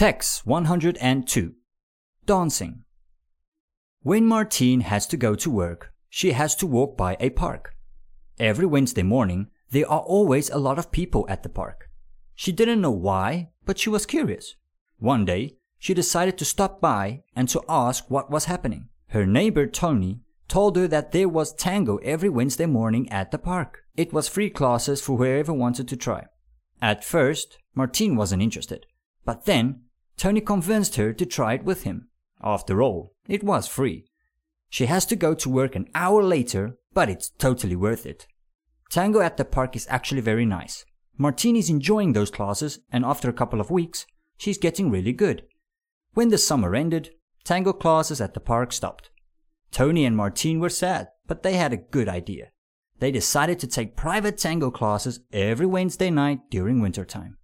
Text 102 Dancing When Martine has to go to work, she has to walk by a park. Every Wednesday morning, there are always a lot of people at the park. She didn't know why, but she was curious. One day, she decided to stop by and to ask what was happening. Her neighbor Tony told her that there was tango every Wednesday morning at the park. It was free classes for whoever wanted to try. At first, Martine wasn't interested, but then Tony convinced her to try it with him. After all, it was free. She has to go to work an hour later, but it's totally worth it. Tango at the park is actually very nice. Martine is enjoying those classes, and after a couple of weeks, she's getting really good. When the summer ended, tango classes at the park stopped. Tony and Martine were sad, but they had a good idea. They decided to take private tango classes every Wednesday night during winter time.